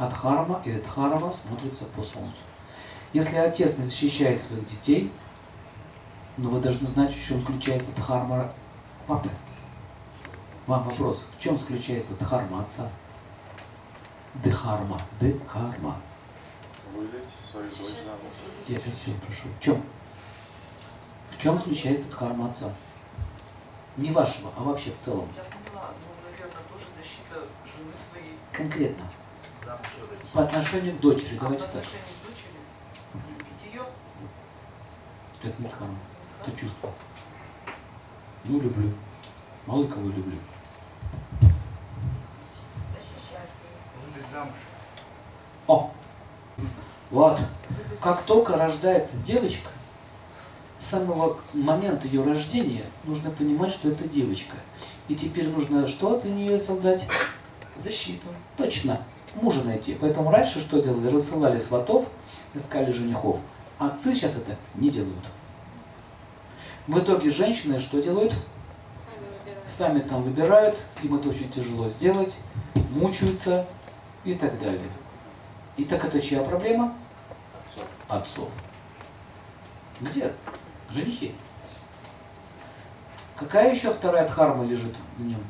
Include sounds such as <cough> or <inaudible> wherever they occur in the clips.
Адхарма или Дхарма смотрится по Солнцу. Если отец не защищает своих детей, но вы должны знать, в чем заключается Дхарма папы. Вам вопрос, в чем заключается Дхарма отца? Дхарма, Дхарма. Я сейчас все прошу. В чем? В чем заключается Дхарма отца? Не вашего, а вообще в целом. Я поняла, ну, наверное, тоже защита жены своей. Конкретно. По отношению к дочери. А по Давайте так. отношению к дочери любить ее, Это не. Это чувство. Ну, люблю. Мало кого люблю. Защищать ее. Выдать замуж. О! Вот. Как только рождается девочка, с самого момента ее рождения нужно понимать, что это девочка. И теперь нужно что для нее создать? Защиту. Точно. Мужа найти. Поэтому раньше что делали? Рассылали сватов, искали женихов. Отцы сейчас это не делают. В итоге женщины что делают? Сами. Сами там выбирают, им это очень тяжело сделать, мучаются и так далее. И так это чья проблема? Отцов. Где? Женихи. Какая еще вторая дхарма лежит в нем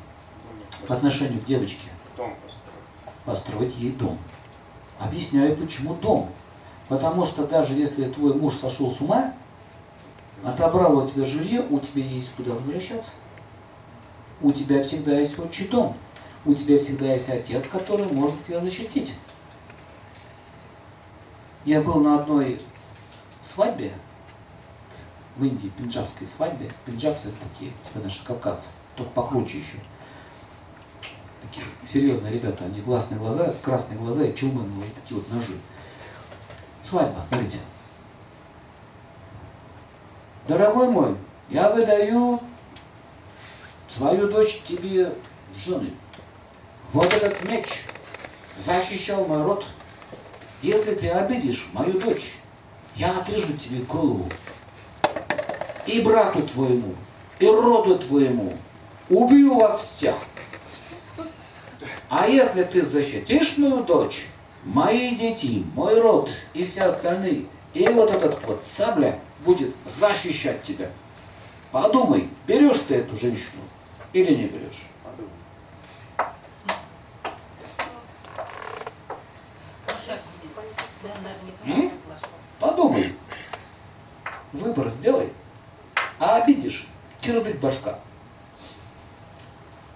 по отношению к девочке? Дом построить. Ей дом. Объясняю, почему дом. Потому что даже если твой муж сошел с ума, отобрал у тебя жилье, у тебя есть куда возвращаться. У тебя всегда есть отчий дом. У тебя всегда есть отец, который может тебя защитить. Я был на одной свадьбе в Индии, пенджабской свадьбе. Пенджабцы такие, типа наши кавказцы, только покруче еще. Серьезные ребята, они глазные глаза, красные глаза и чулманы, вот такие вот ножи. Свадьба, смотрите. Дорогой мой, я выдаю свою дочь тебе жены. Вот этот меч защищал мой род. Если ты обидишь мою дочь, я отрежу тебе голову. И брату твоему, и роду твоему. Убью вас всех. А если ты защитишь мою дочь, мои дети, мой род и все остальные, и вот этот вот сабля будет защищать тебя. Подумай, берешь ты эту женщину или не берешь? М? Подумай. Выбор сделай. А обидишь, чердык башка.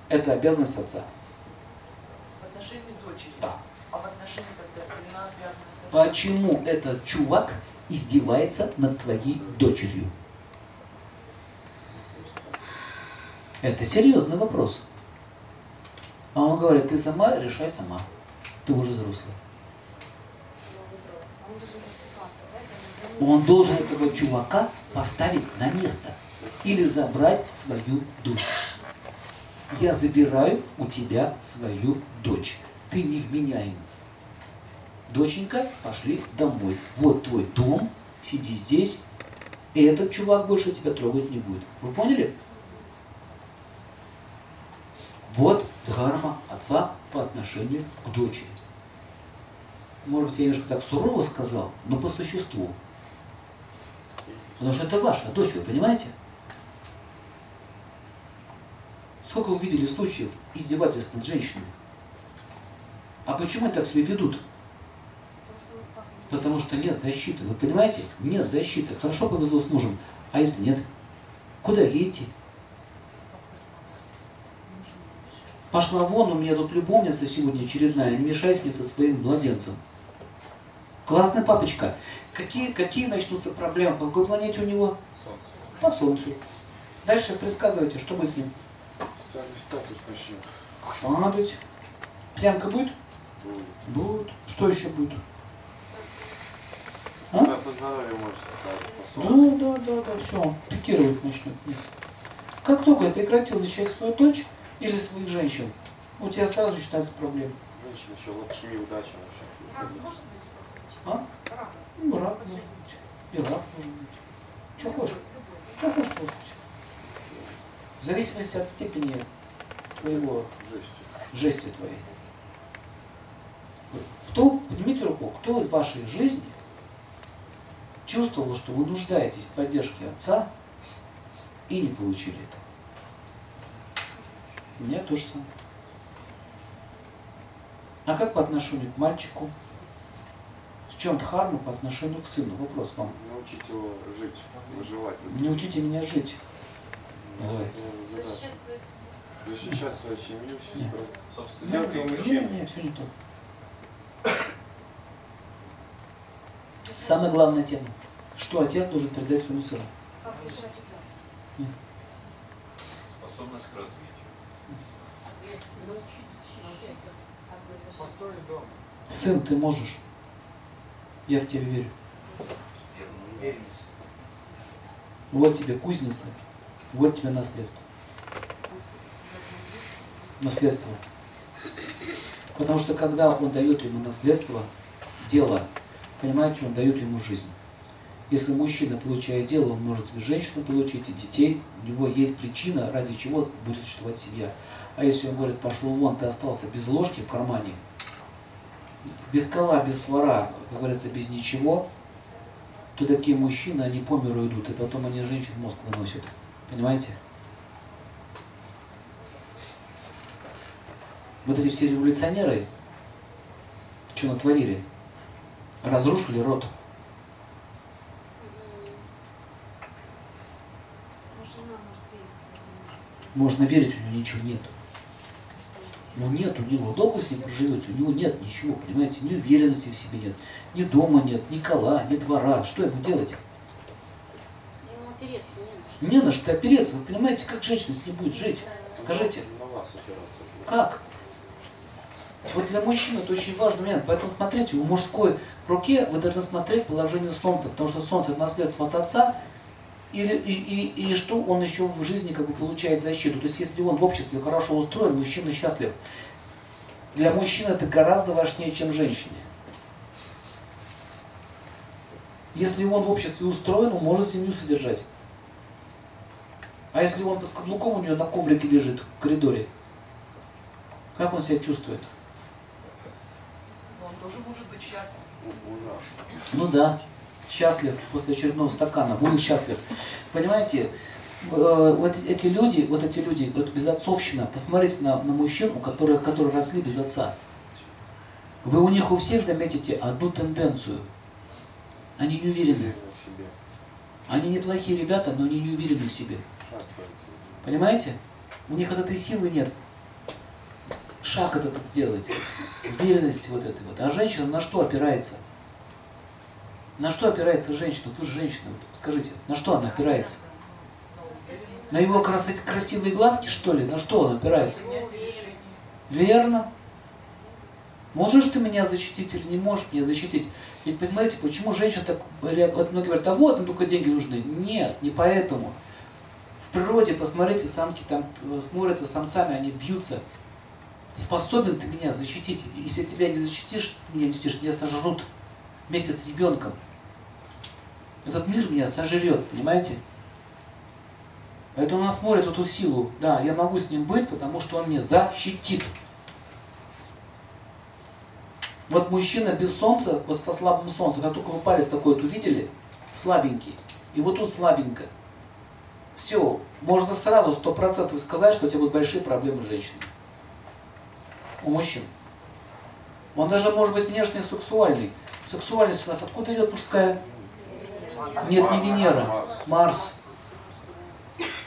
Это обязанность отца. Отношении дочери. Да. А в отношении тогда сына обязанность. Почему этот чувак издевается над твоей дочерью? Это серьезный вопрос. А он говорит, ты сама решай сама. Ты уже взрослый. Он должен этого чувака поставить на место или забрать свою дочь. Я забираю у тебя свою дочь. Ты невменяем. Доченька, пошли домой. Вот твой дом, сиди здесь. И этот чувак больше тебя трогать не будет. Вы поняли? Вот дхарма отца по отношению к дочери. Может быть, я немножко так сурово сказал, но по существу. Потому что это ваша дочь, вы понимаете? Сколько вы видели случаев издевательств над женщинами? А почему они так себя ведут? Потому что нет защиты. Вы понимаете? Нет защиты. Хорошо повезло с мужем. А если нет? Куда ей идти? Пошла вон, у меня тут любовница сегодня очередная, не мешай с ней со своим младенцем. Классный папочка. Какие, какие начнутся проблемы? По какой планете у него? Солнце. По Солнцу. Дальше предсказывайте, что будет с ним. Социальный статус начнет. Падать. Пьянка будет? Будет. Будет. Что еще будет? А? Да, по здоровью может. Да, да, да, да, все, пикировать начнет вниз. Как только я прекратил защищать свою дочь или своих женщин, у тебя сразу начинаются проблемы. Женщина еще лакшми, удача вообще. Рак может быть? А? Рак. Ну, рак может быть. И рак может быть. Что хочешь? Что хочешь, может. В зависимости от степени твоего Жесть. жести твоей. Кто, поднимите руку, кто из вашей жизни чувствовал, что вы нуждаетесь в поддержке отца и не получили этого? У меня то же самое. А как по отношению к мальчику? В чем дхарма по отношению к сыну? Вопрос вам. Научить его жить, выживать. Не учите меня жить. Ну, задача. Защищать свою семью. Защищать свою семью, Нет. сестру. Сделать его Не, мужчиной. не, все не то. Самая главная тема. Что отец должен передать своему сыну? Удар? Способность к развитию. Построить дом. Сын, ты можешь. Я в тебя верю. Вот тебе кузница, вот тебе наследство. Наследство. Потому что когда он дает ему наследство, дело, понимаете, он дает ему жизнь. Если мужчина получает дело, он может себе женщину получить и детей, у него есть причина, ради чего будет существовать семья. А если он говорит, пошел вон, ты остался без ложки в кармане, без кола, без створа, как говорится, без ничего, то такие мужчины, они по миру идут, и потом они женщин мозг выносят. Понимаете? Вот эти все революционеры, что натворили? Разрушили род. Можно верить, у него ничего нет. Но нет у него, долго с ним проживете, у него нет ничего, понимаете, ни уверенности в себе нет, ни дома нет, ни кола, ни двора. Что ему делать? Не на что. Не опереться. Вы понимаете, как женщина ним будет жить? Скажите. Как? Вот для мужчин это очень важный момент. Поэтому смотрите, в мужской руке вы должны смотреть положение Солнца, потому что Солнце это наследство от отца, или, и, и, и что он еще в жизни как бы получает защиту. То есть если он в обществе хорошо устроен, мужчина счастлив. Для мужчины это гораздо важнее, чем женщине. Если он в обществе устроен, он может семью содержать. А если он под каблуком у нее на коврике лежит в коридоре, как он себя чувствует? Он тоже может быть счастлив. Ну да, счастлив после очередного стакана, будет счастлив. Понимаете, э, вот эти люди, вот эти люди, вот безотцовщина, посмотрите на, на мужчин, у которых, которые росли без отца. Вы у них у всех заметите одну тенденцию. Они не уверены. Они неплохие ребята, но они не уверены в себе. Понимаете? У них вот этой силы нет. Шаг этот сделать. Уверенности вот этой вот. А женщина на что опирается? На что опирается женщина? Же женщина, вот скажите, на что она опирается? На его красот- красивые глазки, что ли? На что он опирается? Верно. Можешь ты меня защитить или не можешь меня защитить? Ведь понимаете, почему женщина так, вот многие говорят, а вот, ну только деньги нужны. Нет, не поэтому. Природе, посмотрите, самки там э, смотрятся самцами, они бьются. Способен ты меня защитить? Если тебя не защитишь, меня не защитишь, меня сожрут вместе с ребенком. Этот мир меня сожрет, понимаете? Поэтому он смотрит эту силу. Да, я могу с ним быть, потому что он меня защитит. Вот мужчина без солнца, вот со слабым солнцем, как только вы палец такой вот увидели, слабенький, и вот тут слабенько. Все, можно сразу сто процентов сказать, что у тебя будут большие проблемы с женщиной. У мужчин. Он даже может быть внешне сексуальный. Сексуальность у нас откуда идет мужская? Нет, не Венера. Марс.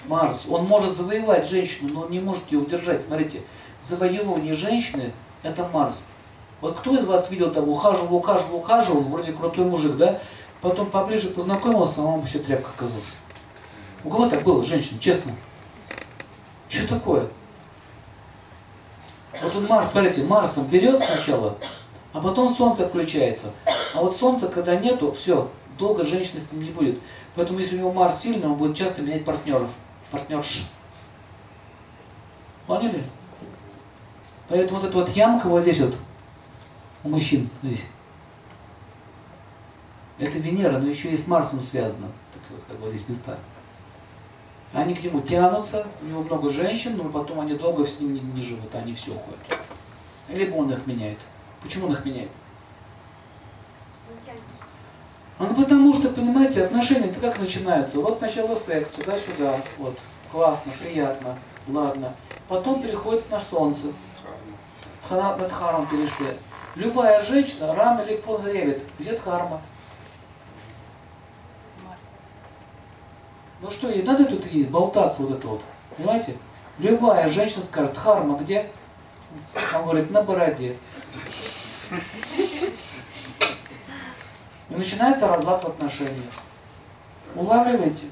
Марс. Он может завоевать женщину, но он не может ее удержать. Смотрите, завоевывание женщины – это Марс. Вот кто из вас видел там, ухаживал, ухаживал, ухаживал, вроде крутой мужик, да? Потом поближе познакомился, а он вообще тряпка оказался. У кого так было, женщина, честно? Что такое? Вот он Марс, смотрите, Марсом берет сначала, а потом Солнце включается. А вот Солнца, когда нету, все, долго женщины с ним не будет. Поэтому если у него Марс сильный, он будет часто менять партнеров. Партнерш. Поняли? Поэтому вот эта вот ямка вот здесь вот, у мужчин здесь, это Венера, но еще и с Марсом связано. Так вот, как бы здесь места. Они к нему тянутся, у него много женщин, но потом они долго с ним не, не живут, они все уходят. Либо он их меняет. Почему он их меняет? А Ну потому что, понимаете, отношения-то как начинаются? У вас сначала секс, туда-сюда, вот, классно, приятно, ладно. Потом переходит на солнце, Дхана- на дхарму перешли. Любая женщина рано или поздно заявит, где дхарма? Ну что, ей надо тут и болтаться вот это вот, понимаете? Любая женщина скажет, дхарма где? Он говорит, на бороде. И начинается разлад в отношениях. Улавливаете?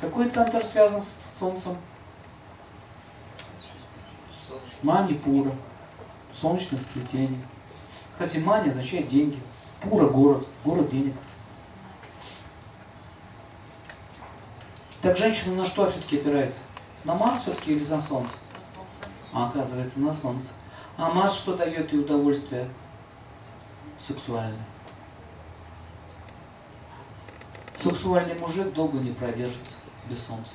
Какой центр связан с Солнцем? Манипура. Солнечное сплетение. Кстати, мани означает деньги. Пура – город. Город денег. Так женщина на что все-таки опирается? На Марс все-таки или на Солнце? А оказывается на Солнце. А Марс что дает ей удовольствие? Сексуальное. Сексуальный мужик долго не продержится без Солнца.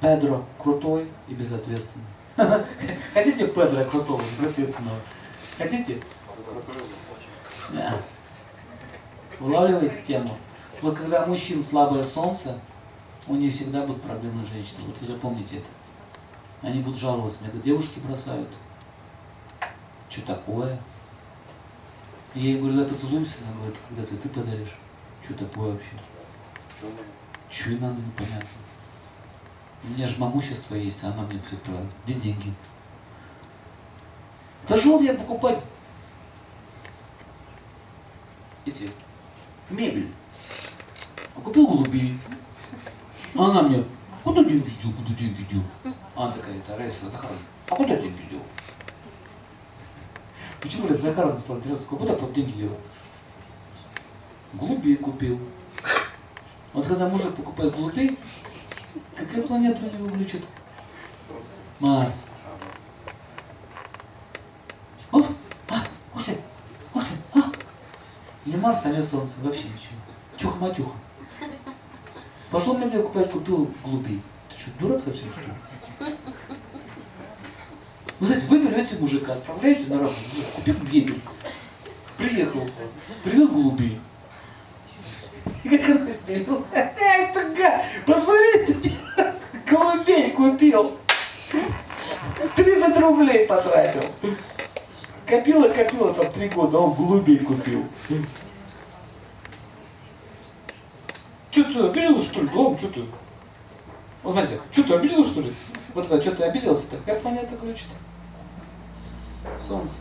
Педро крутой и безответственный. <laughs> Хотите Педро крутого, безответственного? Хотите? Улавливаете тему? Вот когда мужчин слабое солнце, у них всегда будут проблемы с женщиной. Вот вы запомните это. Они будут жаловаться. Мне говорят, девушки бросают. Что такое? И я ей говорю, давай поцелуемся. Она говорит, когда цветы подаришь. Что такое вообще? Что и надо, непонятно. У меня же могущество есть, а она мне про где деньги? Пошел я покупать эти мебель. А купил голубей. Она мне, куда деньги дел, куда деньги? А она такая, это Раиса Захаровна, а куда деньги дел? Почему Раиса Захаровна стала интересоваться, куда тот деньги дел? Голубей купил. Вот когда мужик покупает голубей, какая планета его влечет? Марс. Оп, а, ух ты, ух ты, а. Не Марс, а не Солнце, вообще ничего. Чуха-матюха. Пошел мне покупать, купил голубей. Ты что, дурак совсем, что? Вы знаете, вы берете мужика, отправляете на работу, купил мебель, приехал, привез голубей. И как он сбил? Это га! Посмотрите, голубей купил. 30 рублей потратил. Копила, копила там три года, а он голубей купил. Че ты обиделась, что ли? Ладно, что ты? Вот знаете, что ты обиделась, что ли? Вот это, что ты обиделся? Какая планета кричит? Солнце.